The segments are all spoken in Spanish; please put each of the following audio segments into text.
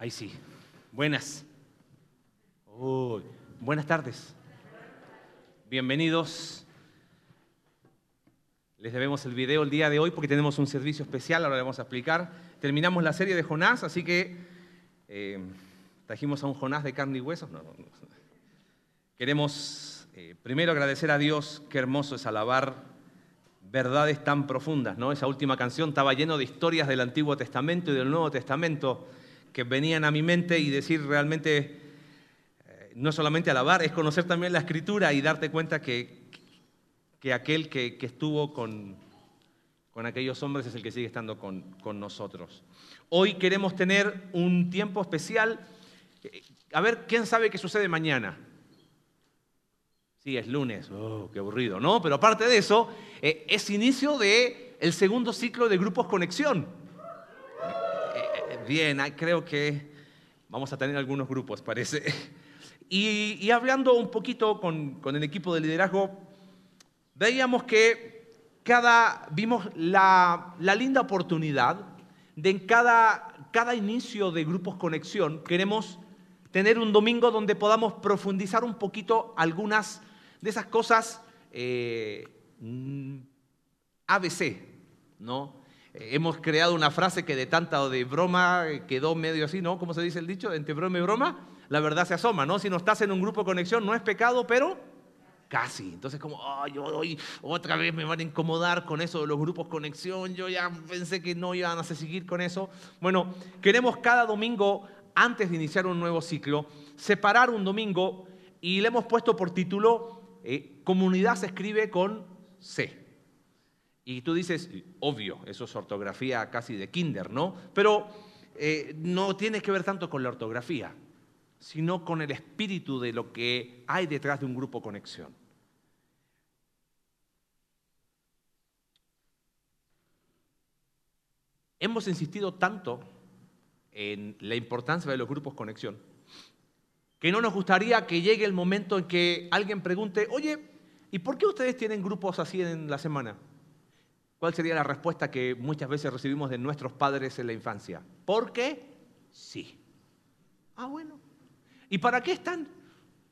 Ahí sí. Buenas. Buenas tardes. Bienvenidos. Les debemos el video el día de hoy porque tenemos un servicio especial, ahora le vamos a explicar. Terminamos la serie de Jonás, así que eh, trajimos a un Jonás de carne y huesos. Queremos eh, primero agradecer a Dios, qué hermoso es alabar verdades tan profundas, ¿no? Esa última canción estaba lleno de historias del Antiguo Testamento y del Nuevo Testamento que venían a mi mente y decir realmente, eh, no solamente alabar, es conocer también la escritura y darte cuenta que, que aquel que, que estuvo con, con, aquellos hombres es el que sigue estando con, con nosotros. Hoy queremos tener un tiempo especial. A ver, ¿quién sabe qué sucede mañana? Sí, es lunes, oh, qué aburrido, ¿no? Pero aparte de eso, eh, es inicio del el segundo ciclo de grupos conexión. Bien, creo que vamos a tener algunos grupos, parece. Y, hablando un poquito con, con, el equipo de liderazgo, veíamos que cada, vimos la, linda oportunidad de en cada, cada inicio de grupos conexión, queremos tener un domingo donde podamos profundizar un poquito algunas de esas cosas eh, ABC, ¿no? Eh, hemos creado una frase que de tanta o de broma quedó medio así, ¿no? ¿Cómo se dice el dicho? Entre broma y broma, la verdad se asoma, ¿no? Si no estás en un grupo de conexión, no es pecado, pero casi. Entonces, como, oh, yo otra vez me van a incomodar con eso de los grupos conexión, yo ya pensé que no iban a seguir con eso. Bueno, queremos cada domingo, antes de iniciar un nuevo ciclo, separar un domingo y le hemos puesto por título eh, comunidad se escribe con C. Y tú dices, obvio, eso es ortografía casi de kinder, ¿no? Pero eh, no tiene que ver tanto con la ortografía, sino con el espíritu de lo que hay detrás de un grupo conexión. Hemos insistido tanto en la importancia de los grupos conexión que no nos gustaría que llegue el momento en que alguien pregunte, oye, ¿y por qué ustedes tienen grupos así en la semana? ¿Cuál sería la respuesta que muchas veces recibimos de nuestros padres en la infancia? Porque sí. Ah, bueno. ¿Y para qué están?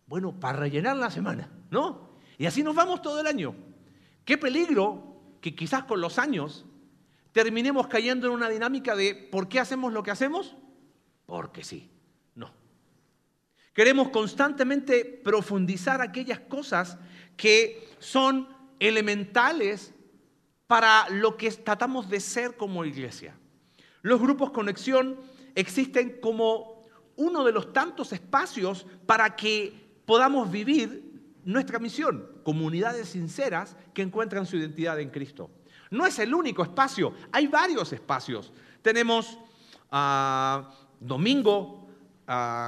Bueno, para rellenar la semana, ¿no? Y así nos vamos todo el año. Qué peligro que quizás con los años terminemos cayendo en una dinámica de ¿por qué hacemos lo que hacemos? Porque sí. Queremos constantemente profundizar aquellas cosas que son elementales para lo que tratamos de ser como iglesia. Los grupos conexión existen como uno de los tantos espacios para que podamos vivir nuestra misión, comunidades sinceras que encuentran su identidad en Cristo. No es el único espacio, hay varios espacios. Tenemos domingo,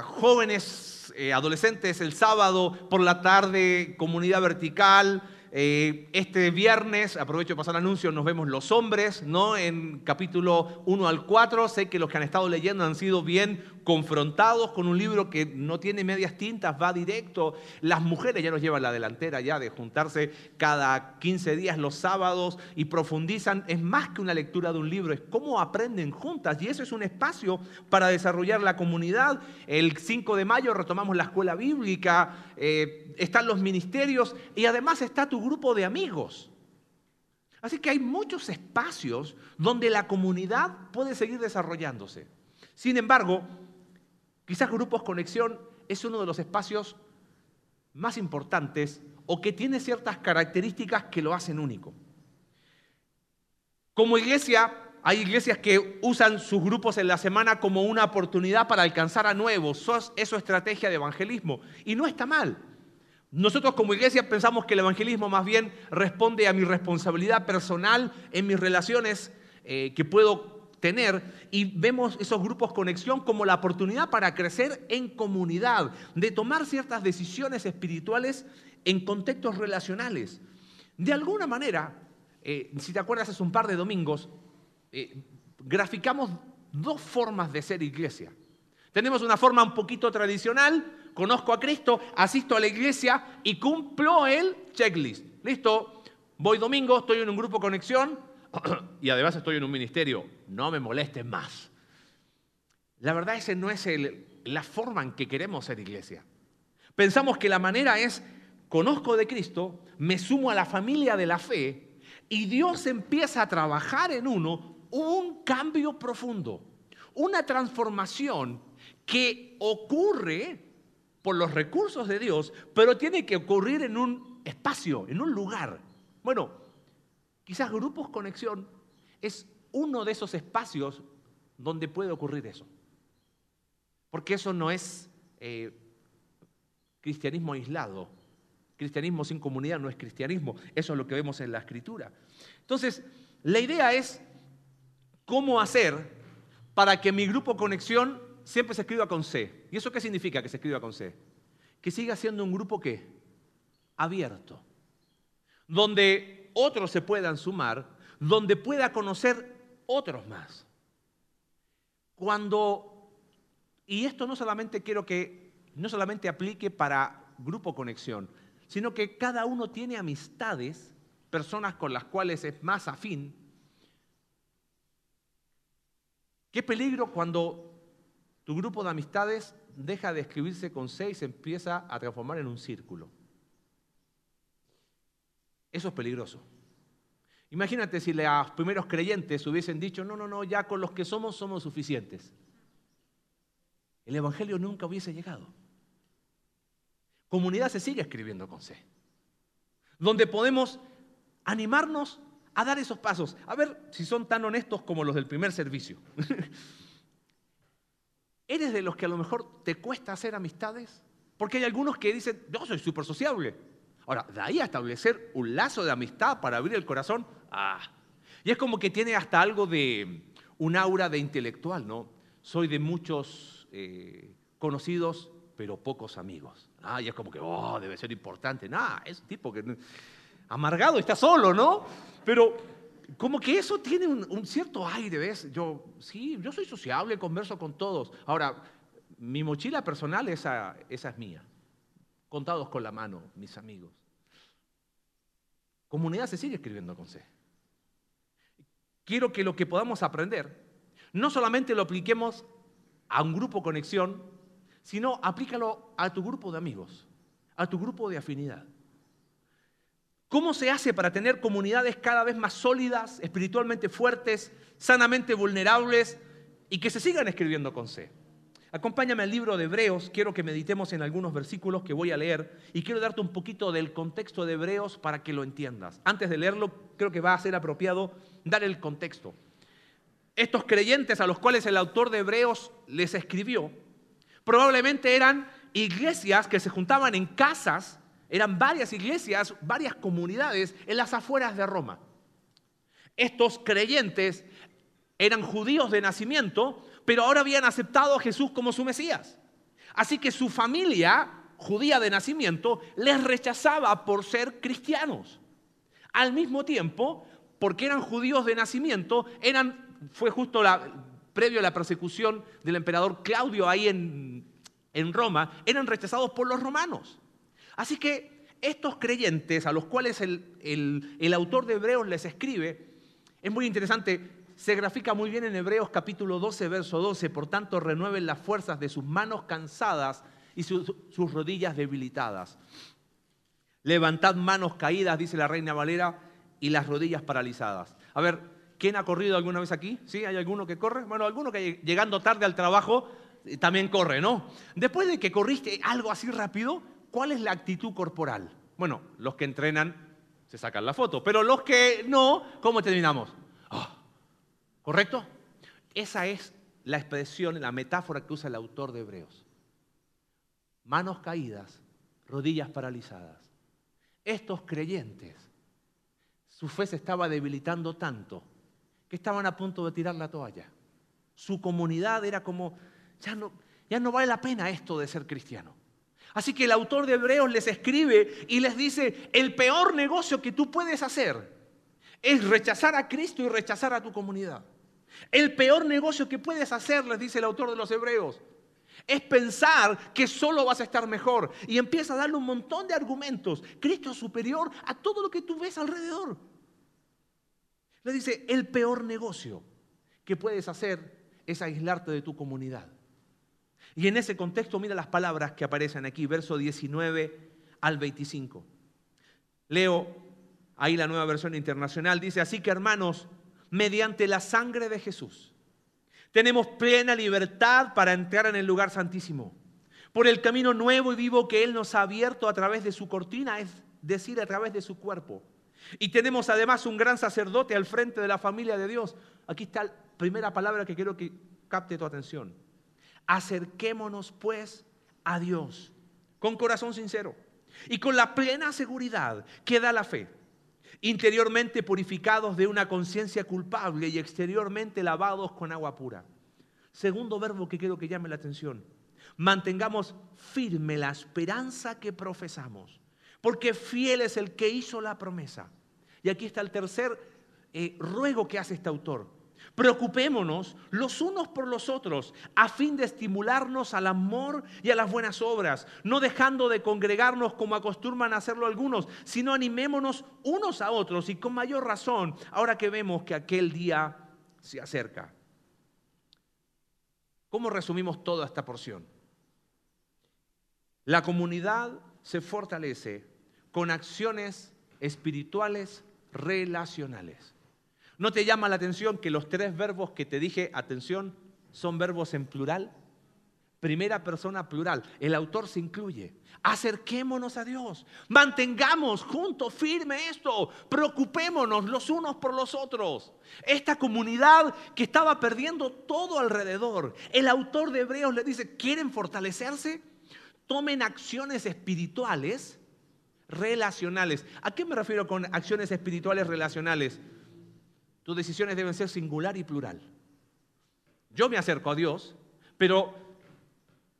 jóvenes eh, adolescentes el sábado por la tarde, comunidad vertical. Eh, este viernes, aprovecho de pasar el anuncio, nos vemos los hombres, ¿no? En capítulo 1 al 4. Sé que los que han estado leyendo han sido bien confrontados con un libro que no tiene medias tintas, va directo. Las mujeres ya nos llevan la delantera ya de juntarse cada 15 días los sábados y profundizan. Es más que una lectura de un libro, es cómo aprenden juntas y eso es un espacio para desarrollar la comunidad. El 5 de mayo retomamos la escuela bíblica, eh, están los ministerios y además está tu grupo de amigos. Así que hay muchos espacios donde la comunidad puede seguir desarrollándose. Sin embargo, Quizás Grupos Conexión es uno de los espacios más importantes o que tiene ciertas características que lo hacen único. Como iglesia, hay iglesias que usan sus grupos en la semana como una oportunidad para alcanzar a nuevos. Es su estrategia de evangelismo. Y no está mal. Nosotros como iglesia pensamos que el evangelismo más bien responde a mi responsabilidad personal en mis relaciones eh, que puedo tener y vemos esos grupos conexión como la oportunidad para crecer en comunidad, de tomar ciertas decisiones espirituales en contextos relacionales. De alguna manera, eh, si te acuerdas hace un par de domingos, eh, graficamos dos formas de ser iglesia. Tenemos una forma un poquito tradicional, conozco a Cristo, asisto a la iglesia y cumplo el checklist. Listo, voy domingo, estoy en un grupo conexión, y además estoy en un ministerio, no me molesten más. la verdad ese no es la forma en que queremos ser iglesia. Pensamos que la manera es, conozco de Cristo, me sumo a la familia de la fe y Dios empieza a trabajar en uno un cambio profundo, una transformación que ocurre por los recursos de Dios, pero tiene que ocurrir en un espacio, en un lugar. Bueno, quizás Grupos Conexión es uno de esos espacios donde puede ocurrir eso. Porque eso no es eh, cristianismo aislado. Cristianismo sin comunidad no es cristianismo. Eso es lo que vemos en la escritura. Entonces, la idea es cómo hacer para que mi grupo conexión siempre se escriba con C. ¿Y eso qué significa que se escriba con C? Que siga siendo un grupo qué? Abierto. Donde otros se puedan sumar, donde pueda conocer otros más. Cuando y esto no solamente quiero que, no solamente aplique para Grupo Conexión, sino que cada uno tiene amistades, personas con las cuales es más afín. Qué peligro cuando tu grupo de amistades deja de escribirse con seis y se empieza a transformar en un círculo. Eso es peligroso. Imagínate si los primeros creyentes hubiesen dicho, no, no, no, ya con los que somos somos suficientes el Evangelio nunca hubiese llegado. Comunidad se sigue escribiendo con C, donde podemos animarnos a dar esos pasos. A ver si son tan honestos como los del primer servicio. ¿Eres de los que a lo mejor te cuesta hacer amistades? Porque hay algunos que dicen, yo soy súper sociable. Ahora, de ahí a establecer un lazo de amistad para abrir el corazón, ah. Y es como que tiene hasta algo de un aura de intelectual, ¿no? Soy de muchos eh, conocidos, pero pocos amigos. Ah, y es como que, oh, debe ser importante. Nada, es un tipo que amargado, está solo, ¿no? Pero como que eso tiene un, cierto aire, ¿ves? Yo, sí, yo soy sociable, converso con todos. Ahora, mi mochila personal, esa, esa es mía. Contados con la mano, mis amigos. Comunidad se sigue escribiendo con C. Quiero que lo que podamos aprender, no solamente lo apliquemos a un grupo conexión, sino aplícalo a tu grupo de amigos, a tu grupo de afinidad. ¿Cómo se hace para tener comunidades cada vez más sólidas, espiritualmente fuertes, sanamente vulnerables y que se sigan escribiendo con C? Acompáñame al libro de Hebreos, quiero que meditemos en algunos versículos que voy a leer y quiero darte un poquito del contexto de Hebreos para que lo entiendas. Antes de leerlo, creo que va a ser apropiado dar el contexto estos creyentes a los cuales el autor de Hebreos les escribió, probablemente eran iglesias que se juntaban en casas, eran varias iglesias, varias comunidades en las afueras de Roma. Estos creyentes eran judíos de nacimiento, pero ahora habían aceptado a Jesús como su Mesías. Así que su familia judía de nacimiento les rechazaba por ser cristianos. Al mismo tiempo, porque eran judíos de nacimiento, eran fue justo previo a la persecución del emperador Claudio ahí en, Roma, eran rechazados por los romanos. Así que estos creyentes a los cuales el, el autor de Hebreos les escribe, es muy interesante, se grafica muy bien en Hebreos capítulo 12, verso 12, por tanto renueven las fuerzas de sus manos cansadas y sus, sus rodillas debilitadas. Levantad manos caídas, dice la reina Valera, y las rodillas paralizadas. A ver, ¿Quién ha corrido alguna vez aquí? ¿Sí? ¿Hay alguno que corre? Bueno, alguno que llegando tarde al trabajo eh, también corre, ¿no? Después de que corriste algo así rápido, ¿cuál es la actitud corporal? Bueno, los que entrenan se sacan la foto, pero los que no, ¿cómo terminamos? ¿Correcto? Esa es la expresión, la metáfora que usa el autor de Hebreos. Manos caídas, rodillas paralizadas. Estos creyentes, su fe se estaba debilitando tanto que estaban a punto de tirar la toalla. Su comunidad era como, ya no, ya no vale la pena esto de ser cristiano. Así que el autor de Hebreos les escribe y les dice, el peor negocio que tú puedes hacer es rechazar a Cristo y rechazar a tu comunidad. El peor negocio que puedes hacer, les dice el autor de los Hebreos, es pensar que solo vas a estar mejor. Y empieza a darle un montón de argumentos. Cristo es superior a todo lo que tú ves alrededor. Le dice, el peor negocio que puedes hacer es aislarte de tu comunidad. Y en ese contexto mira las palabras que aparecen aquí, verso 19 al 25. Leo ahí la nueva versión internacional, dice, así que hermanos, mediante la sangre de Jesús, tenemos plena libertad para entrar en el lugar santísimo, por el camino nuevo y vivo que Él nos ha abierto a través de su cortina, es decir, a través de su cuerpo. Y tenemos además un gran sacerdote al frente de la familia de Dios. Aquí está la primera palabra que quiero que capte tu atención. Acerquémonos pues a Dios con corazón sincero y con la plena seguridad que da la fe, interiormente purificados de una conciencia culpable y exteriormente lavados con agua pura. Segundo verbo que quiero que llame la atención. Mantengamos firme la esperanza que profesamos, porque fiel es el que hizo la promesa. Y aquí está el tercer eh, ruego que hace este autor Preocupémonos los unos por los otros a fin de estimularnos al amor y a las buenas obras, no dejando de congregarnos como acostumbran hacerlo algunos, sino animémonos unos a otros y con mayor razón ahora que vemos que aquel día se acerca. ¿Cómo resumimos toda esta porción? La comunidad se fortalece con acciones espirituales relacionales. ¿No te llama la atención que los tres verbos que te dije, atención, son verbos en plural? Primera persona plural. El autor se incluye. Acerquémonos a Dios. Mantengamos juntos, firme esto. Preocupémonos los unos por los otros. Esta comunidad que estaba perdiendo todo alrededor. El autor de Hebreos le dice, ¿quieren fortalecerse? Tomen acciones espirituales relacionales. ¿A qué me refiero con acciones espirituales relacionales? Tus decisiones deben ser singular y plural. Yo me acerco a Dios, pero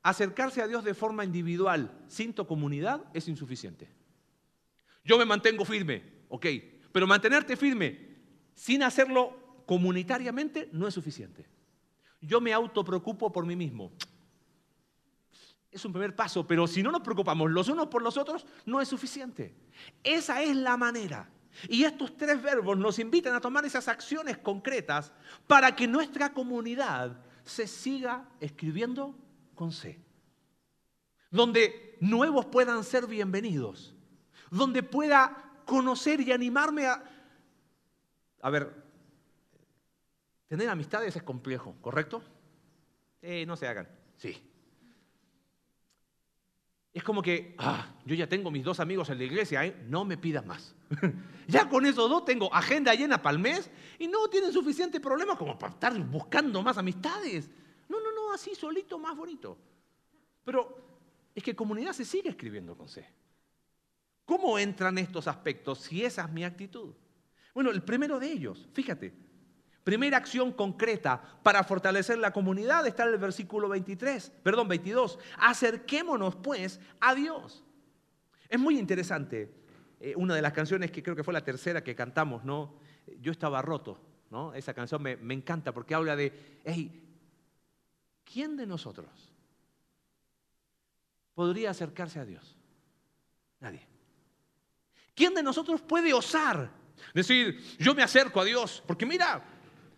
acercarse a Dios de forma individual, sin tu comunidad, es insuficiente. Yo me mantengo firme, ok, pero mantenerte firme sin hacerlo comunitariamente no es suficiente. Yo me autopreocupo por mí mismo. Es un primer paso, pero si no nos preocupamos los unos por los otros, no es suficiente. Esa es la manera y estos tres verbos nos invitan a tomar esas acciones concretas para que nuestra comunidad se siga escribiendo con C. Donde nuevos puedan ser bienvenidos. Donde pueda conocer y animarme a... A ver, tener amistades es complejo, ¿correcto? Eh, no se hagan. Sí. Es como que, ah, yo ya tengo mis dos amigos en la iglesia, ¿eh? no me pidas más. ya con esos dos tengo agenda llena para el mes y no tienen suficiente problema como para estar buscando más amistades. No, no, no, así solito, más bonito. Pero es que comunidad se sigue escribiendo con C. ¿Cómo entran estos aspectos si esa es mi actitud? Bueno, el primero de ellos, fíjate, Primera acción concreta para fortalecer la comunidad está en el versículo 23, perdón, 22. Acerquémonos pues a Dios. Es muy interesante. Eh, una de las canciones que creo que fue la tercera que cantamos, ¿no? Yo estaba roto, ¿no? Esa canción me, me encanta porque habla de, hey, ¿quién de nosotros podría acercarse a Dios? Nadie. ¿Quién de nosotros puede osar decir, yo me acerco a Dios? Porque mira,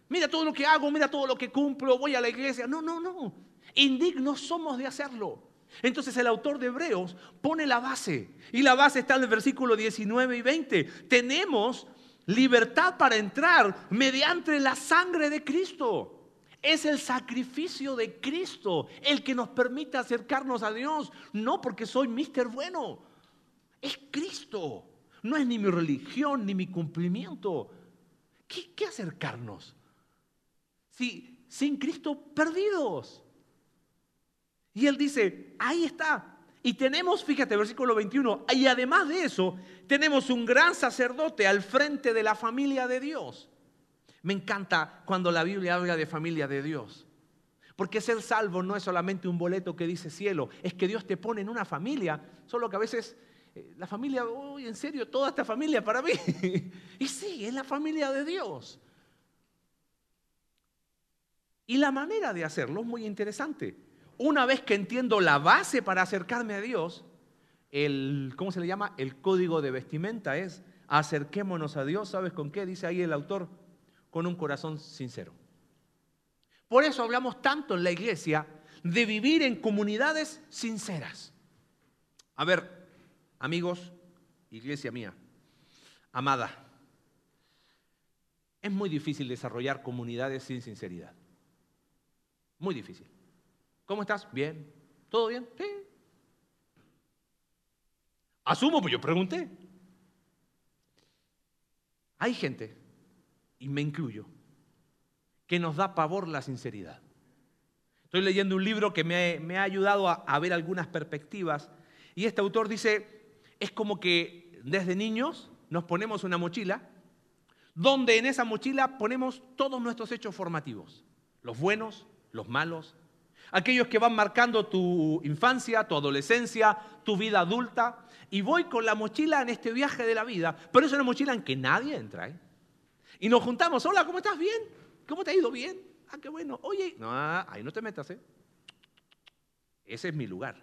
Mira todo lo que hago, mira todo lo que cumplo, voy a la iglesia. No, no, no. Indignos somos de hacerlo. Entonces el autor de Hebreos pone la base. Y la base está en el versículo 19 y 20. Tenemos libertad para entrar mediante la sangre de Cristo. Es el sacrificio de Cristo el que nos permite acercarnos a Dios. No porque soy mister bueno. Es Cristo. No es ni mi religión ni mi cumplimiento. ¿Qué, qué acercarnos? Si sin Cristo perdidos. Y él dice, ahí está. Y tenemos, fíjate, versículo 21, y además de eso, tenemos un gran sacerdote al frente de la familia de Dios. Me encanta cuando la Biblia habla de familia de Dios. Porque ser salvo no es solamente un boleto que dice cielo, es que Dios te pone en una familia, solo que a veces eh, la familia, uy, en serio, toda esta familia para mí. y sí, es la familia de Dios. Y la manera de hacerlo es muy interesante. Una vez que entiendo la base para acercarme a Dios, el, ¿cómo se le llama? El código de vestimenta es acerquémonos a Dios. ¿Sabes con qué? Dice ahí el autor, con un corazón sincero. Por eso hablamos tanto en la iglesia de vivir en comunidades sinceras. A ver, amigos, iglesia mía, amada, es muy difícil desarrollar comunidades sin sinceridad. Muy difícil. ¿Cómo estás? Bien. ¿Todo bien? Sí. Asumo, pues yo pregunté. Hay gente, y me incluyo, que nos da pavor la sinceridad. Estoy leyendo un libro que me, ha ayudado a, a ver algunas perspectivas y este autor dice, es como que desde niños nos ponemos una mochila donde en esa mochila ponemos todos nuestros hechos formativos, los buenos, los malos, aquellos que van marcando tu infancia, tu adolescencia, tu vida adulta, y voy con la mochila en este viaje de la vida, pero es una mochila en que nadie entra. ¿eh? Y nos juntamos, hola, ¿cómo estás? ¿Bien? ¿Cómo te ha ido? ¿Bien? Ah, qué bueno. Oye, no, ahí no te metas, ¿eh? Ese es mi lugar.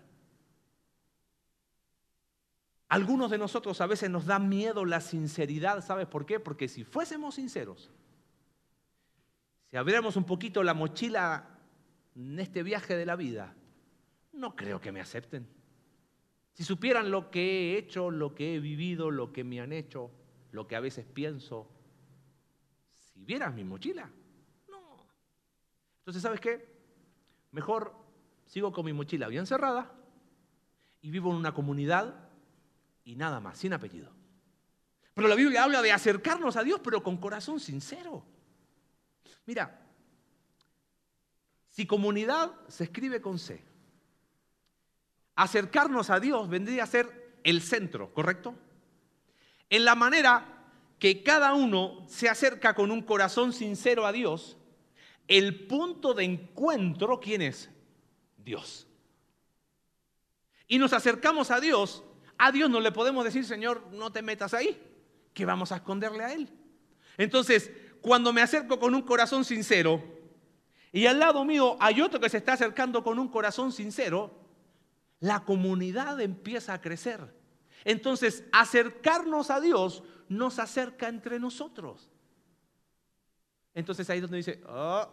Algunos de nosotros a veces nos da miedo la sinceridad, ¿sabes por qué? Porque si fuésemos sinceros, si abriéramos un poquito la mochila en este viaje de la vida, no creo que me acepten. Si supieran lo que he hecho, lo que he vivido, lo que me han hecho, lo que a veces pienso, si vieras mi mochila, no. Entonces, ¿sabes qué? Mejor sigo con mi mochila bien cerrada y vivo en una comunidad y nada más, sin apellido. Pero la Biblia habla de acercarnos a Dios, pero con corazón sincero. Mira, si comunidad se escribe con C, acercarnos a Dios vendría a ser el centro, ¿correcto? En la manera que cada uno se acerca con un corazón sincero a Dios, el punto de encuentro, ¿quién es? Dios. Y nos acercamos a Dios a Dios no le podemos decir, Señor, no te metas ahí, que vamos a esconderle a Él. Entonces, cuando me acerco con un corazón sincero y al lado mío hay otro que se está acercando con un corazón sincero, la comunidad empieza a crecer. Entonces, acercarnos a Dios nos acerca entre nosotros. Entonces ahí es donde dice, oh,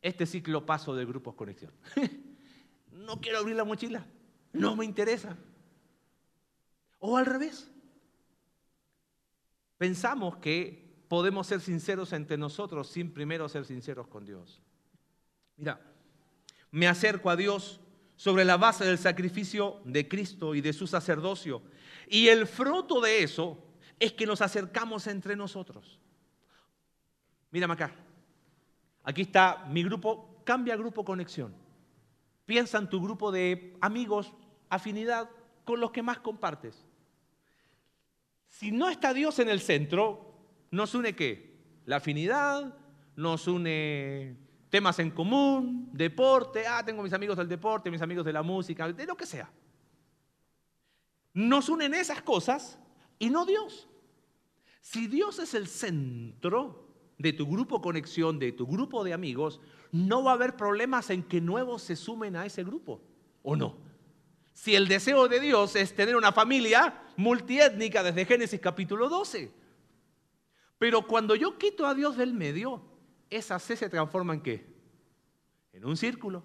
este ciclo paso de grupos conexión. no quiero abrir la mochila, no me interesa. O al revés. Pensamos que podemos ser sinceros entre nosotros sin primero ser sinceros con Dios. Mira, me acerco a Dios sobre la base del sacrificio de Cristo y de su sacerdocio. Y el fruto de eso es que nos acercamos entre nosotros. Mírame acá. Aquí está mi grupo, cambia grupo conexión. Piensa en tu grupo de amigos, afinidad con los que más compartes. Si no está Dios en el centro, nos une qué? La afinidad, nos une temas en común, deporte, ah, tengo mis amigos del deporte, mis amigos de la música, de lo que sea. Nos unen esas cosas y no Dios. Si Dios es el centro de tu grupo conexión, de tu grupo de amigos, no va a haber problemas en que nuevos se sumen a ese grupo, ¿o no? si el deseo de Dios es tener una familia multiétnica desde Génesis capítulo 12. Pero cuando yo quito a Dios del medio, esa C se transforma en qué? En un círculo.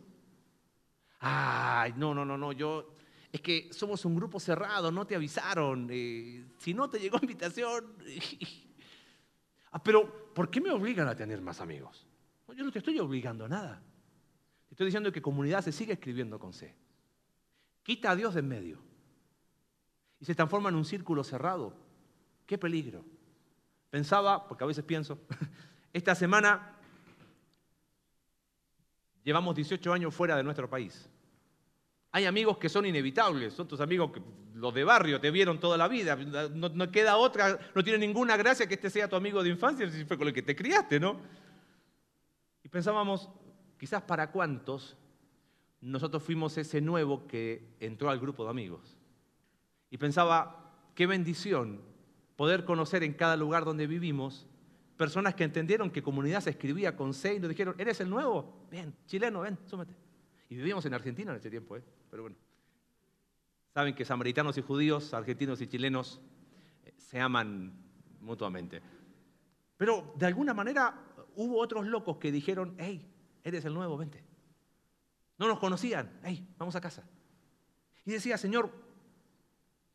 Ay, no, no, no, no, yo, es que somos un grupo cerrado, no te avisaron, eh, si no te llegó invitación. ah, pero, ¿por qué me obligan a tener más amigos? yo no te estoy obligando a nada. Te estoy diciendo que comunidad se sigue escribiendo con C. Quita a Dios de en medio. Y se transforma en un círculo cerrado. Qué peligro. Pensaba, porque a veces pienso, esta semana llevamos 18 años fuera de nuestro país. Hay amigos que son inevitables, son tus amigos, que, los de barrio, te vieron toda la vida. No, no, queda otra, no tiene ninguna gracia que este sea tu amigo de infancia, si fue con el que te criaste, ¿no? Y pensábamos, quizás para cuántos nosotros fuimos ese nuevo que entró al grupo de amigos. Y pensaba, qué bendición poder conocer en cada lugar donde vivimos personas que entendieron que comunidad se escribía con C y nos dijeron, ¿eres el nuevo? Ven, chileno, ven, súmate. Y vivíamos en Argentina en ese tiempo, ¿eh? pero bueno. Saben que samaritanos y judíos, argentinos y chilenos eh, se aman mutuamente. Pero de alguna manera hubo otros locos que dijeron, hey, eres el nuevo, vente. No nos conocían, hey, vamos a casa. Y decía, Señor,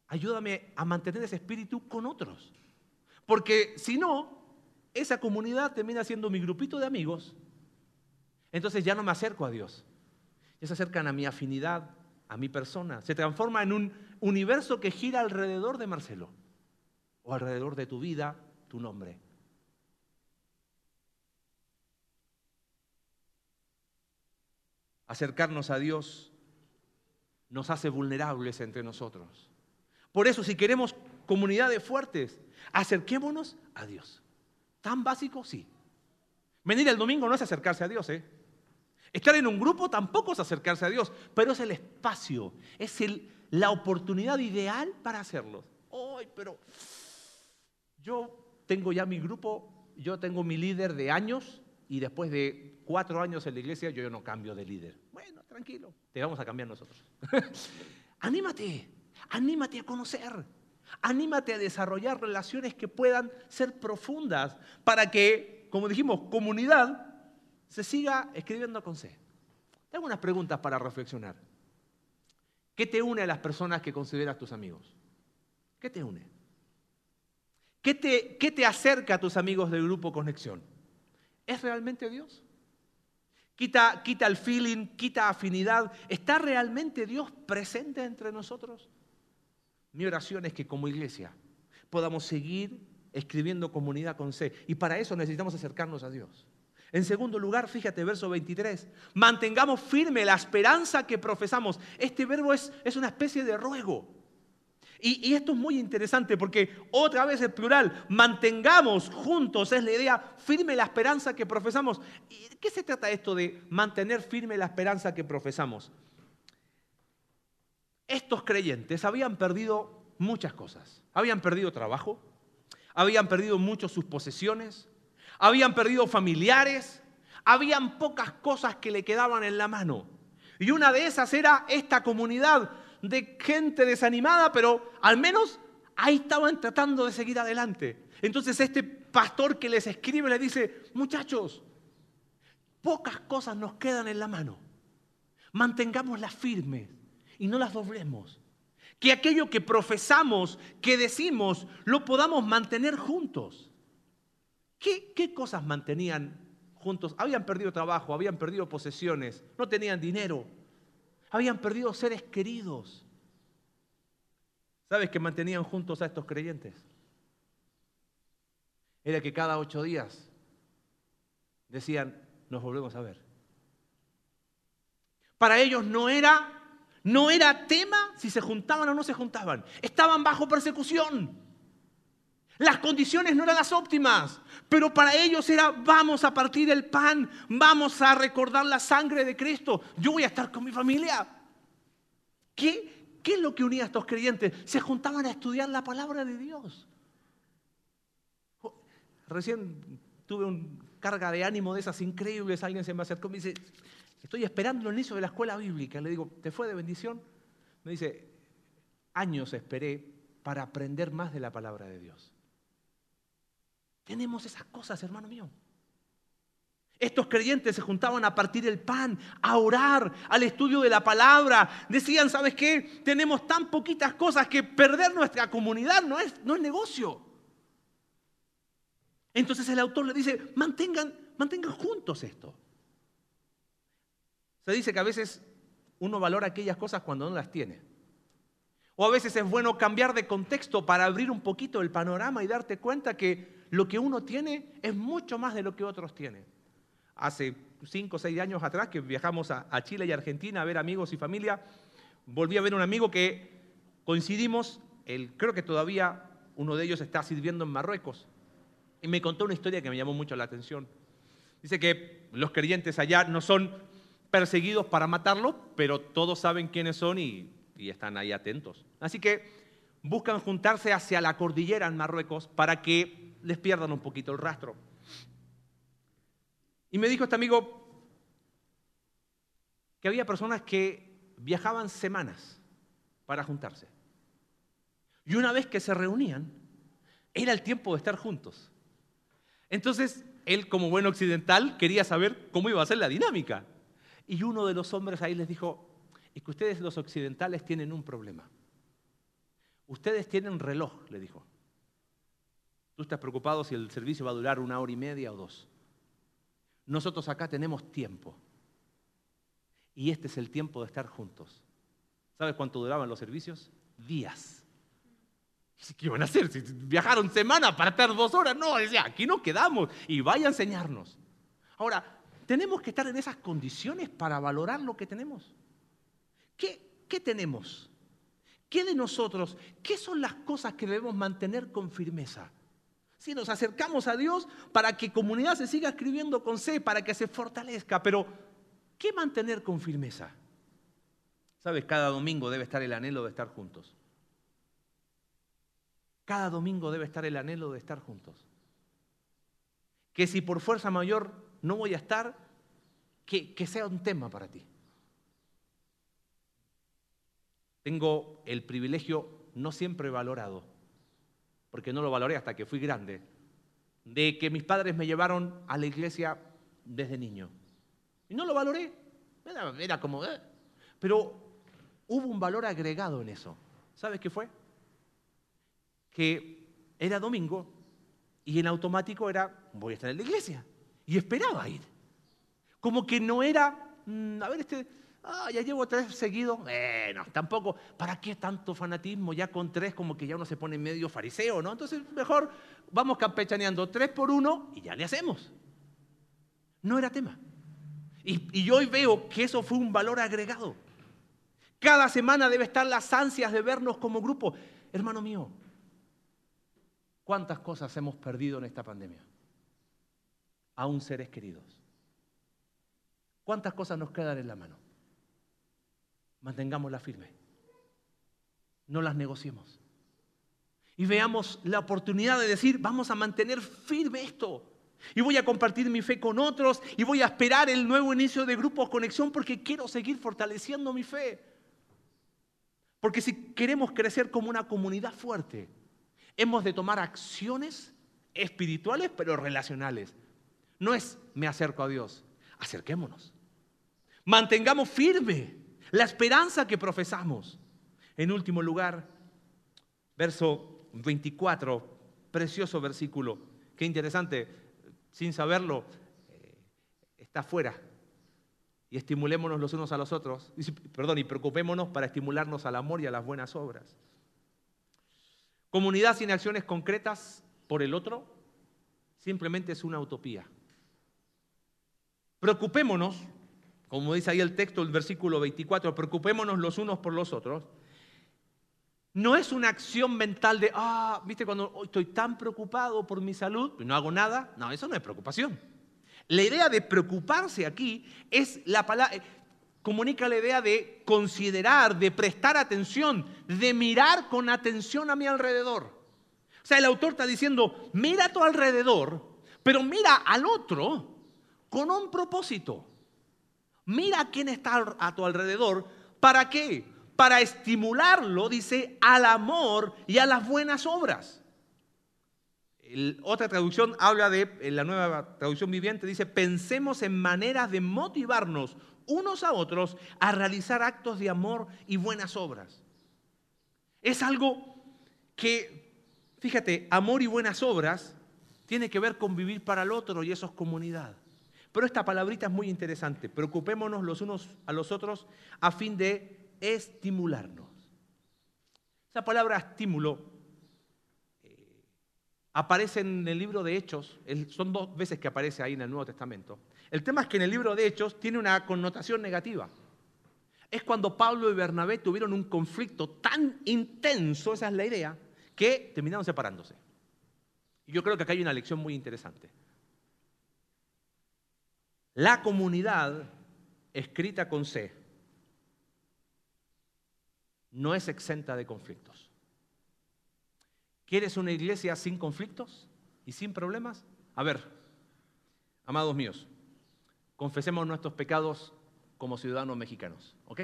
ayúdame a mantener ese espíritu con otros. Porque si no, esa comunidad termina siendo mi grupito de amigos. Entonces ya no me acerco a Dios. Ya se acercan a mi afinidad, a mi persona. Se transforma en un universo que gira alrededor de Marcelo o alrededor de tu vida, tu nombre. Acercarnos a Dios nos hace vulnerables entre nosotros. Por eso, si queremos comunidades fuertes, acerquémonos a Dios. ¿Tan básico? Sí. Venir el domingo no es acercarse a Dios, ¿eh? Estar en un grupo tampoco es acercarse a Dios, pero es el espacio, es la oportunidad ideal para hacerlo. ¡Ay, pero yo tengo ya mi grupo, yo tengo mi líder de años y después de cuatro años en la iglesia yo no cambio de líder. Bueno, tranquilo, te vamos a cambiar nosotros. anímate, anímate a conocer, anímate a desarrollar relaciones que puedan ser profundas para que, como dijimos, comunidad se siga escribiendo con C. Tengo unas preguntas para reflexionar. ¿Qué te une a las personas que consideras tus amigos? ¿Qué te une? ¿Qué te, qué te acerca a tus amigos del grupo Conexión? ¿Es realmente Dios? Quita, quita el feeling, quita afinidad. ¿Está realmente Dios presente entre nosotros? Mi oración es que como iglesia podamos seguir escribiendo comunidad con C. Y para eso necesitamos acercarnos a Dios. En segundo lugar, fíjate, verso 23, mantengamos firme la esperanza que profesamos. Este verbo es, es una especie de ruego. Y, y, esto es muy interesante porque otra vez el plural, mantengamos juntos, es la idea, firme la esperanza que profesamos. ¿Y qué se trata esto de mantener firme la esperanza que profesamos? Estos creyentes habían perdido muchas cosas. Habían perdido trabajo, habían perdido mucho sus posesiones, habían perdido familiares, habían pocas cosas que le quedaban en la mano. Y una de esas era esta comunidad de gente desanimada, pero al menos ahí estaban tratando de seguir adelante. Entonces este pastor que les escribe le dice, muchachos, pocas cosas nos quedan en la mano. Mantengámoslas firmes y no las doblemos. Que aquello que profesamos, que decimos, lo podamos mantener juntos. ¿Qué, cosas mantenían juntos? Habían perdido trabajo, habían perdido posesiones, no tenían dinero, habían perdido seres queridos. ¿Sabes qué mantenían juntos a estos creyentes? Era que cada ocho días decían, nos volvemos a ver. Para ellos no era, no era tema si se juntaban o no se juntaban. Estaban bajo persecución. Las condiciones no eran las óptimas, pero para ellos era vamos a partir el pan, vamos a recordar la sangre de Cristo, yo voy a estar con mi familia. ¿Qué, qué es lo que unía a estos creyentes? Se juntaban a estudiar la palabra de Dios. Recién tuve una carga de ánimo de esas increíbles, alguien se me acercó y me dice, estoy esperando el inicio de la escuela bíblica. Le digo, ¿te fue de bendición? Me dice, años esperé para aprender más de la palabra de Dios. Tenemos esas cosas, hermano mío. Estos creyentes se juntaban a partir el pan, a orar, al estudio de la palabra. Decían, ¿sabes qué? Tenemos tan poquitas cosas que perder nuestra comunidad no es, no es negocio. Entonces el autor le dice, mantengan, mantengan juntos esto. Se dice que a veces uno valora aquellas cosas cuando no las tiene. O a veces es bueno cambiar de contexto para abrir un poquito el panorama y darte cuenta que lo que uno tiene es mucho más de lo que otros tienen. Hace cinco o seis años atrás que viajamos a, Chile y Argentina a ver amigos y familia, volví a ver un amigo que coincidimos, creo que todavía uno de ellos está sirviendo en Marruecos, y me contó una historia que me llamó mucho la atención. Dice que los creyentes allá no son perseguidos para matarlos, pero todos saben quiénes son y, y están ahí atentos. Así que buscan juntarse hacia la cordillera en Marruecos para que les pierdan un poquito el rastro. Y me dijo este amigo que había personas que viajaban semanas para juntarse. Y una vez que se reunían, era el tiempo de estar juntos. Entonces, él como buen occidental quería saber cómo iba a ser la dinámica. Y uno de los hombres ahí les dijo, es que ustedes los occidentales tienen un problema. Ustedes tienen reloj, le dijo. Tú estás preocupado si el servicio va a durar una hora y media o dos. Nosotros acá tenemos tiempo. Y este es el tiempo de estar juntos. ¿Sabes cuánto duraban los servicios? Días. ¿Qué iban a hacer? Si viajaron semanas para estar dos horas. No, decía, aquí nos quedamos y vaya a enseñarnos. Ahora, tenemos que estar en esas condiciones para valorar lo que tenemos. ¿Qué, qué tenemos? ¿Qué de nosotros? ¿Qué son las cosas que debemos mantener con firmeza? Si nos acercamos a Dios para que comunidad se siga escribiendo con C, para que se fortalezca, pero ¿qué mantener con firmeza? Sabes, cada domingo debe estar el anhelo de estar juntos. Cada domingo debe estar el anhelo de estar juntos. Que si por fuerza mayor no voy a estar, que, que sea un tema para ti. Tengo el privilegio no siempre valorado porque no lo valoré hasta que fui grande, de que mis padres me llevaron a la iglesia desde niño. Y no lo valoré. Era, como... Eh. Pero hubo un valor agregado en eso. ¿Sabes qué fue? Que era domingo y en automático era, voy a estar en la iglesia. Y esperaba ir. Como que no era, mm, a ver, este, Ah, ya llevo tres seguidos. Bueno, tampoco, ¿para qué tanto fanatismo? Ya con tres como que ya uno se pone medio fariseo, ¿no? Entonces mejor vamos campechaneando tres por uno y ya le hacemos. No era tema. Y, y hoy veo que eso fue un valor agregado. Cada semana debe estar las ansias de vernos como grupo. Hermano mío, ¿cuántas cosas hemos perdido en esta pandemia? Aún seres queridos. ¿Cuántas cosas nos quedan en la mano? mantengámosla firme. No las negociemos. Y veamos la oportunidad de decir, vamos a mantener firme esto. Y voy a compartir mi fe con otros y voy a esperar el nuevo inicio de Grupo Conexión porque quiero seguir fortaleciendo mi fe. Porque si queremos crecer como una comunidad fuerte, hemos de tomar acciones espirituales pero relacionales. No es me acerco a Dios, acerquémonos. Mantengamos firme la esperanza que profesamos. En último lugar, verso 24, precioso versículo. Qué interesante, sin saberlo, eh, está fuera. Y estimulémonos los unos a los otros, perdón, y preocupémonos para estimularnos al amor y a las buenas obras. Comunidad sin acciones concretas por el otro simplemente es una utopía. Preocupémonos como dice ahí el texto, el versículo 24, preocupémonos los unos por los otros. No es una acción mental de, ah, viste, cuando estoy tan preocupado por mi salud y no hago nada. No, eso no es preocupación. La idea de preocuparse aquí es la palabra, comunica la idea de considerar, de prestar atención, de mirar con atención a mi alrededor. O sea, el autor está diciendo, mira a tu alrededor, pero mira al otro con un propósito. Mira quién está a tu alrededor. ¿Para qué? Para estimularlo, dice, al amor y a las buenas obras. otra traducción habla de, en la nueva traducción viviente, dice, pensemos en maneras de motivarnos unos a otros a realizar actos de amor y buenas obras. Es algo que, fíjate, amor y buenas obras tiene que ver con vivir para el otro y eso es comunidad. Pero esta palabrita es muy interesante. Preocupémonos los unos a los otros a fin de estimularnos. Esa palabra estímulo eh, aparece en el libro de Hechos, son dos veces que aparece ahí en el Nuevo Testamento. El tema es que en el libro de Hechos tiene una connotación negativa. Es cuando Pablo y Bernabé tuvieron un conflicto tan intenso, esa es la idea, que terminaron separándose. Y yo creo que acá hay una lección muy interesante. La comunidad, escrita con C, no es exenta de conflictos. ¿Quieres una iglesia sin conflictos y sin problemas? A ver, amados míos, confesemos nuestros pecados como ciudadanos mexicanos, ¿ok?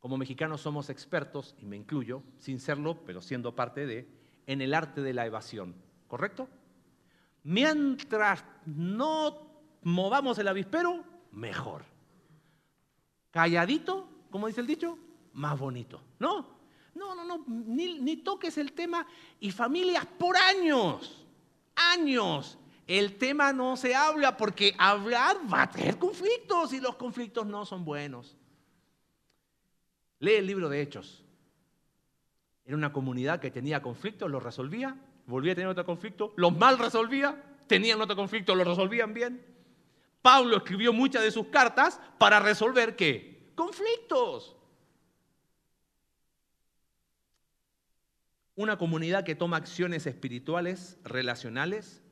Como mexicanos somos expertos, y me incluyo, sin serlo, pero siendo parte de, en el arte de la evasión, ¿correcto? Mientras no movamos el avispero, mejor. Calladito, como dice el dicho, más bonito. No, no, no, no, ni, ni toques el tema y familias por años, años. El tema no se habla porque hablar va a tener conflictos y los conflictos no son buenos. Lee el libro de Hechos. Era una comunidad que tenía conflictos, los resolvía, volvía a tener otro conflicto, los mal resolvía, tenían otro conflicto, lo resolvían bien. Pablo escribió muchas de sus cartas para resolver qué? Conflictos. Una comunidad que toma acciones espirituales, relacionales,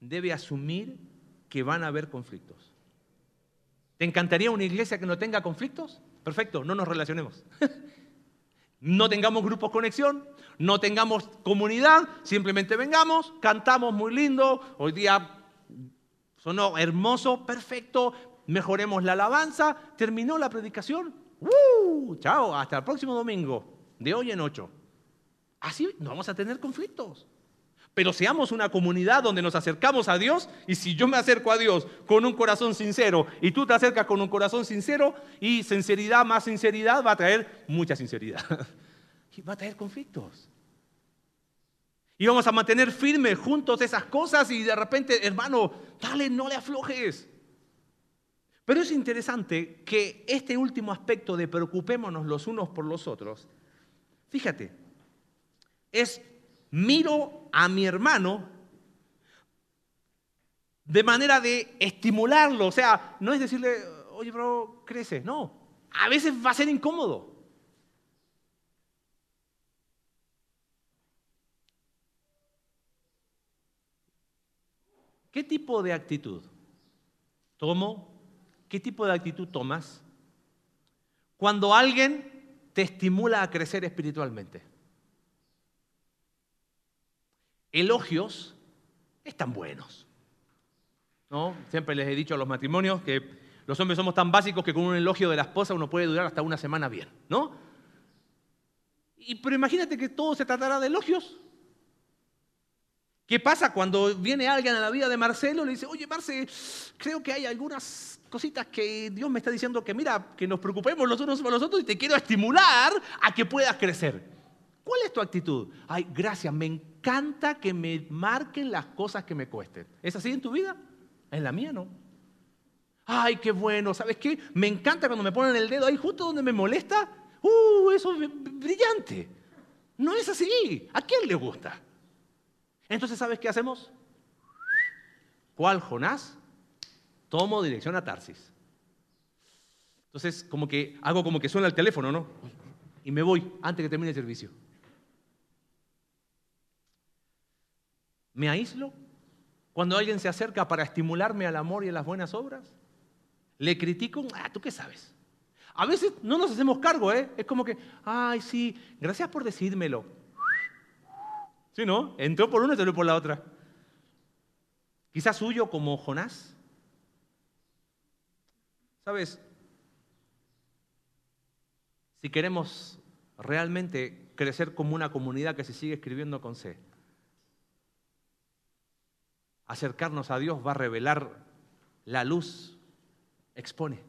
debe asumir que van a haber conflictos. ¿Te encantaría una iglesia que no tenga conflictos? Perfecto, no nos relacionemos. no tengamos grupos conexión, no tengamos comunidad, simplemente vengamos, cantamos muy lindo, hoy día sonó hermoso, perfecto, mejoremos la alabanza, terminó la predicación, ¡Uh! chao, hasta el próximo domingo, de hoy en ocho. Así no vamos a tener conflictos. Pero seamos una comunidad donde nos acercamos a Dios y si yo me acerco a Dios con un corazón sincero y tú te acercas con un corazón sincero y sinceridad más sinceridad va a traer mucha sinceridad. Y va a traer conflictos. Y vamos a mantener firmes juntos esas cosas y de repente, hermano, dale, no le aflojes. Pero es interesante que este último aspecto de preocupémonos los unos por los otros, fíjate, es miro a mi hermano de manera de estimularlo. O sea, no es decirle, oye, bro, crece. No, a veces va a ser incómodo. ¿Qué tipo de actitud tomo? ¿Qué tipo de actitud tomas cuando alguien te estimula a crecer espiritualmente? elogios están buenos. ¿no? Siempre les he dicho a los matrimonios que los hombres somos tan básicos que con un elogio de la esposa uno puede durar hasta una semana bien, ¿no? Y, pero imagínate que todo se tratará de elogios. ¿Qué pasa cuando viene alguien a la vida de Marcelo y le dice, oye Marce, creo que hay algunas cositas que Dios me está diciendo que mira, que nos preocupemos los unos por los otros y te quiero estimular a que puedas crecer? ¿Cuál es tu actitud? Ay, gracias, me encanta que me marquen las cosas que me cuesten. ¿Es así en tu vida? En la mía no. Ay, qué bueno, ¿sabes qué? Me encanta cuando me ponen el dedo ahí justo donde me molesta. Uh, eso es brillante. No es así. ¿A quién le gusta? Entonces, ¿sabes qué hacemos? ¿Cuál Jonás? Tomo dirección a Tarsis. Entonces, como que hago como que suena el teléfono, ¿no? Y me voy antes que termine el servicio. ¿Me aíslo? Cuando alguien se acerca para estimularme al amor y a las buenas obras, le critico, ah, ¿tú qué sabes? A veces no nos hacemos cargo, ¿eh? Es como que, ay, sí, gracias por decírmelo. ¿Sí, no? Entró por una y salió por la otra. Quizás suyo como Jonás. ¿Sabes? Si queremos realmente crecer como una comunidad que se sigue escribiendo con C, acercarnos a Dios va a revelar la luz, expone.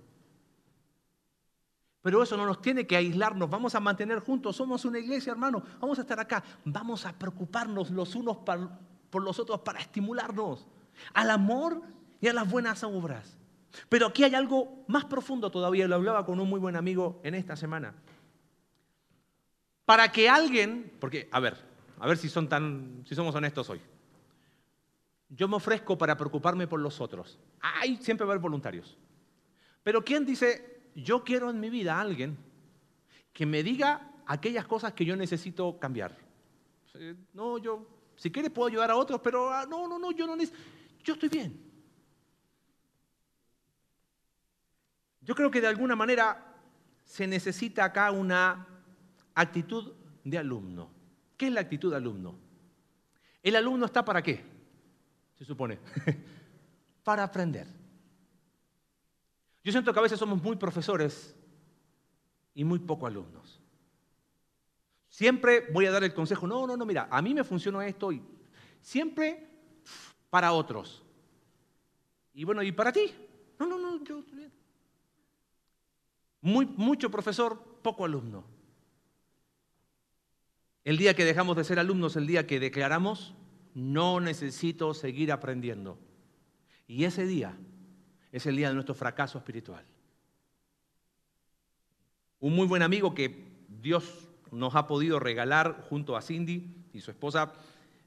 Pero eso no nos tiene que aislarnos, vamos a mantener juntos, somos una iglesia, hermano, vamos a estar acá, vamos a preocuparnos los unos por los otros para estimularnos al amor y a las buenas obras. Pero aquí hay algo más profundo todavía, lo hablaba con un muy buen amigo en esta semana. Para que alguien, porque, a ver, a ver si, son tan, si somos honestos hoy. Yo me ofrezco para preocuparme por los otros. Hay siempre va a haber voluntarios. Pero ¿quién dice, yo quiero en mi vida a alguien que me diga aquellas cosas que yo necesito cambiar? No, yo, si quieres puedo ayudar a otros, pero ah, no, no, no, yo no necesito, yo estoy bien. Yo creo que de alguna manera se necesita acá una actitud de alumno. ¿Qué es la actitud de alumno? ¿El alumno está para qué? se supone, para aprender. Yo siento que a veces somos muy profesores y muy poco alumnos. Siempre voy a dar el consejo, no, no, no, mira, a mí me funcionó esto y siempre para otros. Y bueno, ¿y para ti? No, no, no, yo Muy, mucho profesor, poco alumno. El día que dejamos de ser alumnos, el día que declaramos, no necesito seguir aprendiendo. Y ese día es el día de nuestro fracaso espiritual. Un muy buen amigo que Dios nos ha podido regalar junto a Cindy y su esposa,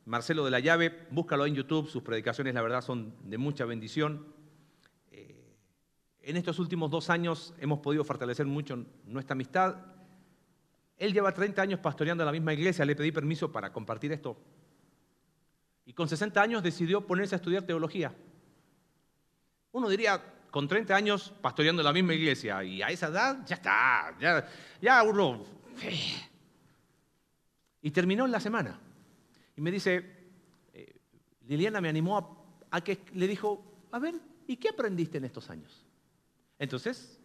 Marcelo de la Llave, búscalo en YouTube, sus predicaciones la verdad son de mucha bendición. Eh, en estos últimos dos años hemos podido fortalecer mucho nuestra amistad. Él lleva 30 años pastoreando la misma iglesia, le pedí permiso para compartir esto. Y con 60 años decidió ponerse a estudiar teología. Uno diría, con 30 años pastoreando la misma iglesia, y a esa edad ya está, ya, ya uno... Y terminó en la semana. Y me dice, eh, Liliana me animó a, que le dijo, a ver, ¿y qué aprendiste en estos años? Entonces,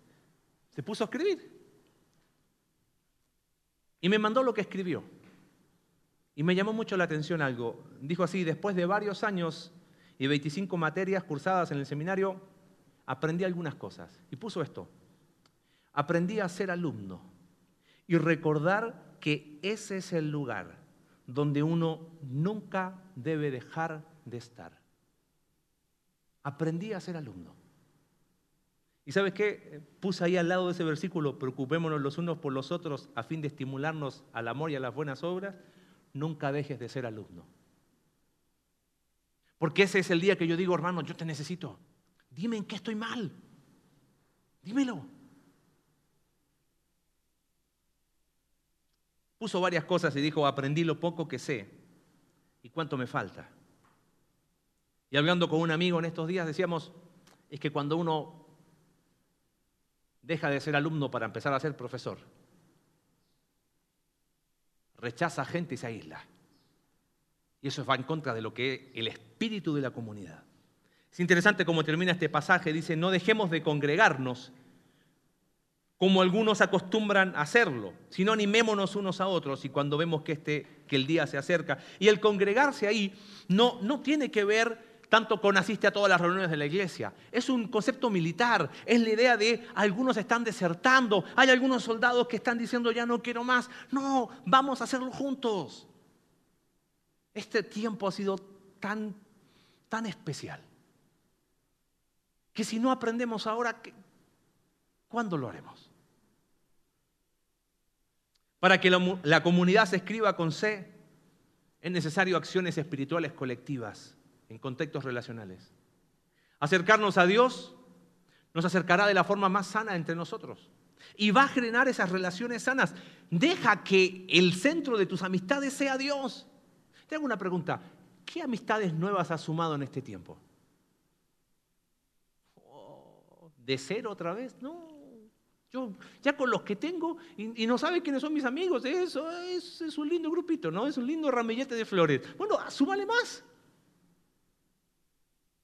se puso a escribir. Y me mandó lo que escribió. Y me llamó mucho la atención algo. Dijo así, después de varios años y 25 materias cursadas en el seminario, aprendí algunas cosas. Y puso esto. Aprendí a ser alumno y recordar que ese es el lugar donde uno nunca debe dejar de estar. Aprendí a ser alumno. ¿Y sabes qué? Puse ahí al lado de ese versículo, preocupémonos los unos por los otros a fin de estimularnos al amor y a las buenas obras. Nunca dejes de ser alumno. Porque ese es el día que yo digo, hermano, yo te necesito. Dime en qué estoy mal. Dímelo. Puso varias cosas y dijo, aprendí lo poco que sé y cuánto me falta. Y hablando con un amigo en estos días decíamos, es que cuando uno deja de ser alumno para empezar a ser profesor, rechaza gente y se aísla. Y eso va en contra de lo que el espíritu de la comunidad. Es interesante cómo termina este pasaje. Dice, no dejemos de congregarnos como algunos acostumbran a hacerlo, sino animémonos unos a otros y cuando vemos que, este, que el día se acerca. Y el congregarse ahí no, no tiene que ver tanto con asiste a todas las reuniones de la iglesia. Es un concepto militar, es la idea de algunos están desertando, hay algunos soldados que están diciendo ya no quiero más. No, vamos a hacerlo juntos. Este tiempo ha sido tan, tan especial que si no aprendemos ahora, ¿cuándo lo haremos? Para que la, comunidad se escriba con C, es necesario acciones espirituales colectivas en contextos relacionales. Acercarnos a Dios nos acercará de la forma más sana entre nosotros y va a generar esas relaciones sanas. Deja que el centro de tus amistades sea Dios. Te hago una pregunta. ¿Qué amistades nuevas has sumado en este tiempo? Oh, ¿De cero otra vez? No. Yo ya con los que tengo y, no sabe quiénes son mis amigos, eso es, un lindo grupito, ¿no? Es un lindo ramillete de flores. Bueno, súmale más.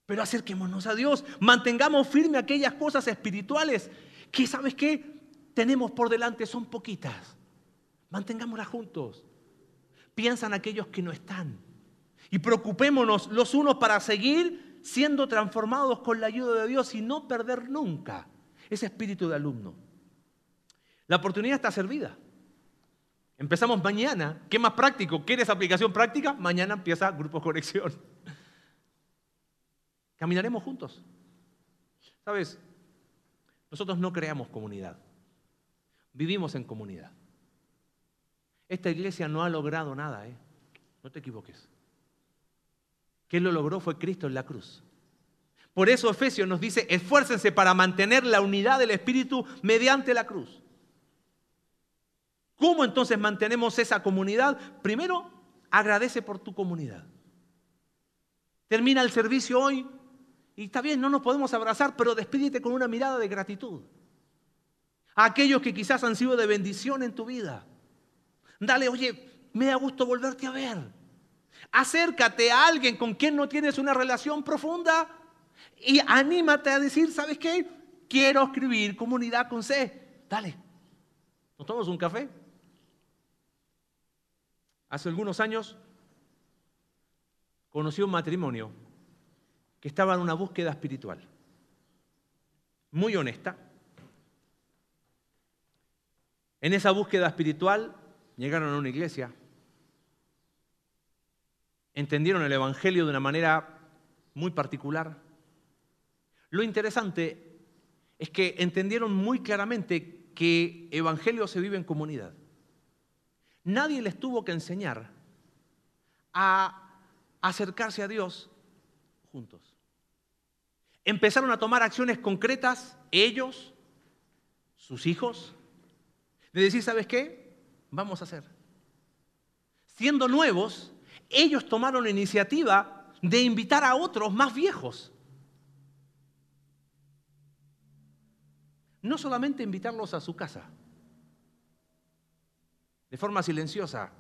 Pero acerquémonos a Dios, mantengamos firme aquellas cosas espirituales que, ¿sabes qué? Tenemos por delante, son poquitas. Mantengámoslas juntos. Piensan aquellos que no están. Y preocupémonos los unos para seguir siendo transformados con la ayuda de Dios y no perder nunca ese espíritu de alumno. La oportunidad está servida. Empezamos mañana. ¿Qué más práctico? ¿Quieres aplicación práctica? Mañana empieza Grupo Conexión. Caminaremos juntos. ¿Sabes? Nosotros no creamos comunidad. Vivimos en comunidad. Esta iglesia no ha logrado nada, ¿eh? No te equivoques. Quien lo logró fue Cristo en la cruz. Por eso Efesios nos dice, esfuércense para mantener la unidad del Espíritu mediante la cruz. ¿Cómo entonces mantenemos esa comunidad? Primero, agradece por tu comunidad. Termina el servicio hoy, y está bien, no nos podemos abrazar, pero despídete con una mirada de gratitud. A aquellos que quizás han sido de bendición en tu vida. Dale, oye, me da gusto volverte a ver. Acércate a alguien con quien no tienes una relación profunda y anímate a decir, ¿sabes qué? Quiero escribir comunidad con C. Dale, ¿nos tomamos un café? Hace algunos años conocí un matrimonio que estaba en una búsqueda espiritual, muy honesta. En esa búsqueda espiritual llegaron a una iglesia, entendieron el Evangelio de una manera muy particular. Lo interesante es que entendieron muy claramente que Evangelio se vive en comunidad. Nadie les tuvo que enseñar a acercarse a Dios juntos. Empezaron a tomar acciones concretas, ellos, sus hijos, de decir, ¿sabes qué? Vamos a hacer. Siendo nuevos, ellos tomaron la iniciativa de invitar a otros más viejos. No solamente invitarlos a su casa, de forma silenciosa,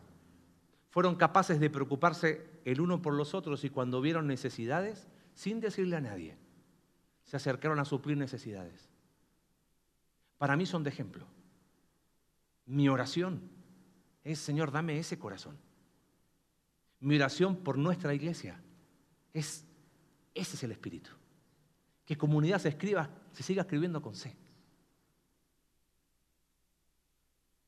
fueron capaces de preocuparse el uno por los otros y cuando vieron necesidades, sin decirle a nadie, se acercaron a suplir necesidades. Para mí son de ejemplo. Mi oración es, Señor, dame ese corazón. Mi oración por nuestra iglesia es, ese es el espíritu. Que comunidad se escriba, se siga escribiendo con C.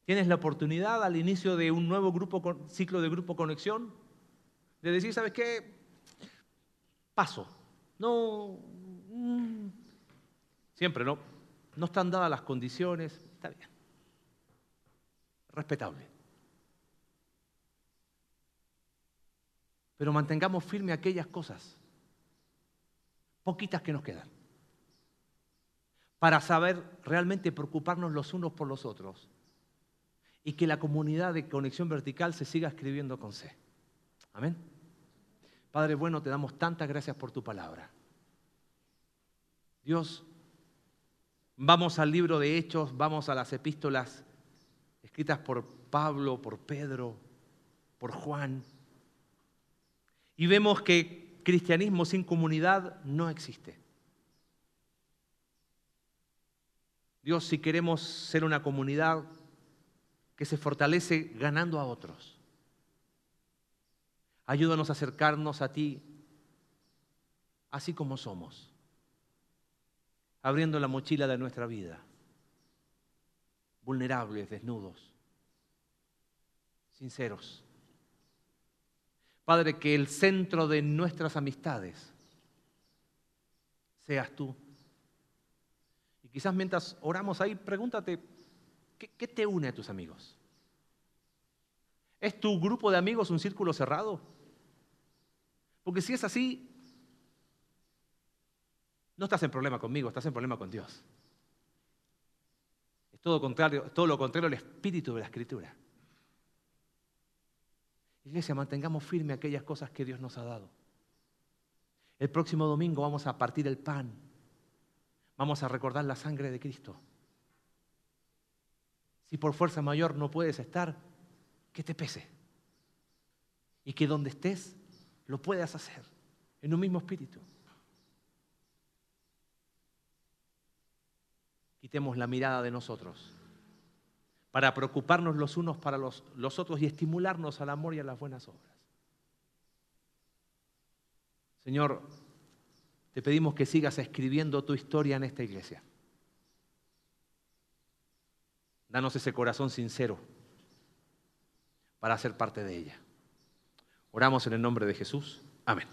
Tienes la oportunidad al inicio de un nuevo grupo, ciclo de grupo conexión de decir, ¿sabes qué? Paso. No. Mm, siempre no. No están dadas las condiciones. Está bien. Respetable. Pero mantengamos firme aquellas cosas, poquitas que nos quedan, para saber realmente preocuparnos los unos por los otros y que la comunidad de conexión vertical se siga escribiendo con C. Amén. Padre bueno, te damos tantas gracias por tu palabra. Dios, vamos al libro de Hechos, vamos a las epístolas escritas por Pablo, por Pedro, por Juan, y vemos que cristianismo sin comunidad no existe. Dios, si queremos ser una comunidad que se fortalece ganando a otros. Ayúdanos a acercarnos a ti así como somos, abriendo la mochila de nuestra vida, vulnerables, desnudos, sinceros. Padre, que el centro de nuestras amistades seas tú. Y quizás mientras oramos ahí, pregúntate, ¿Qué, te une a tus amigos? ¿Es tu grupo de amigos un círculo cerrado? Porque si es así, no estás en problema conmigo, estás en problema con Dios. Es todo, contrario, todo lo contrario al espíritu de la escritura. Iglesia, mantengamos firme aquellas cosas que Dios nos ha dado. El próximo domingo vamos a partir el pan. Vamos a recordar la sangre de Cristo. Si por fuerza mayor no puedes estar, que te pese. Y que donde estés lo puedas hacer en un mismo espíritu. Quitemos la mirada de nosotros para preocuparnos los unos para los, los otros y estimularnos al amor y a las buenas obras. Señor, te pedimos que sigas escribiendo tu historia en esta iglesia. Danos ese corazón sincero para ser parte de ella. Oramos en el nombre de Jesús. Amén.